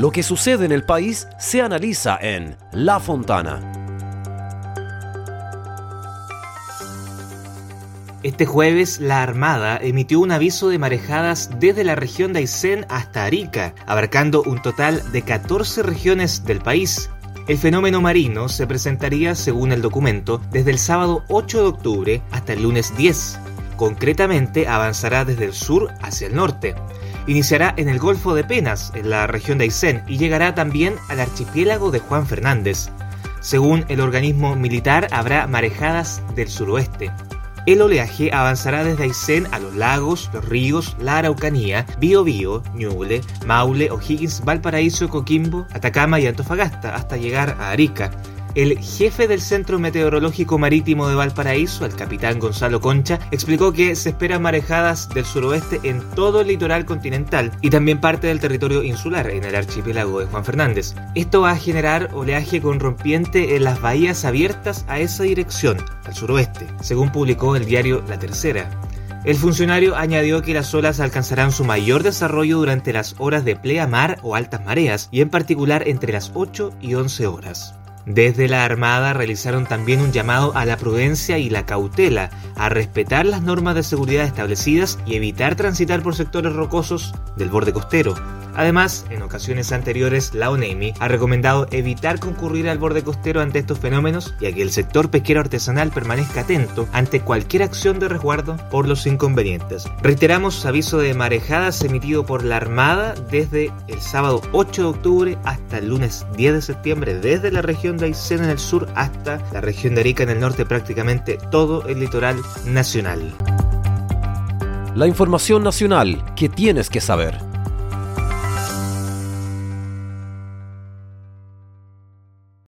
Lo que sucede en el país se analiza en La Fontana. Este jueves, la Armada emitió un aviso de marejadas desde la región de Aysén hasta Arica, abarcando un total de 14 regiones del país. El fenómeno marino se presentaría, según el documento, desde el sábado 8 de octubre hasta el lunes 10. Concretamente, avanzará desde el sur hacia el norte. Iniciará en el Golfo de Penas, en la región de Aysén, y llegará también al archipiélago de Juan Fernández. Según el organismo militar, habrá marejadas del suroeste. El oleaje avanzará desde Aysén a los lagos, los ríos, la Araucanía, Biobío, Ñuble, Maule, O'Higgins, Valparaíso, Coquimbo, Atacama y Antofagasta hasta llegar a Arica. El jefe del Centro Meteorológico Marítimo de Valparaíso, el capitán Gonzalo Concha, explicó que se esperan marejadas del suroeste en todo el litoral continental y también parte del territorio insular en el archipiélago de Juan Fernández. Esto va a generar oleaje con rompiente en las bahías abiertas a esa dirección, al suroeste, según publicó el diario La Tercera. El funcionario añadió que las olas alcanzarán su mayor desarrollo durante las horas de pleamar o altas mareas y en particular entre las 8 y 11 horas. Desde la Armada realizaron también un llamado a la prudencia y la cautela, a respetar las normas de seguridad establecidas y evitar transitar por sectores rocosos del borde costero. Además, en ocasiones anteriores, la ONEMI ha recomendado evitar concurrir al borde costero ante estos fenómenos y a que el sector pesquero artesanal permanezca atento ante cualquier acción de resguardo por los inconvenientes. Reiteramos aviso de marejadas emitido por la Armada desde el sábado 8 de octubre hasta el lunes 10 de septiembre desde la región de Aysén en el sur hasta la región de Arica en el norte, prácticamente todo el litoral nacional. La información nacional que tienes que saber.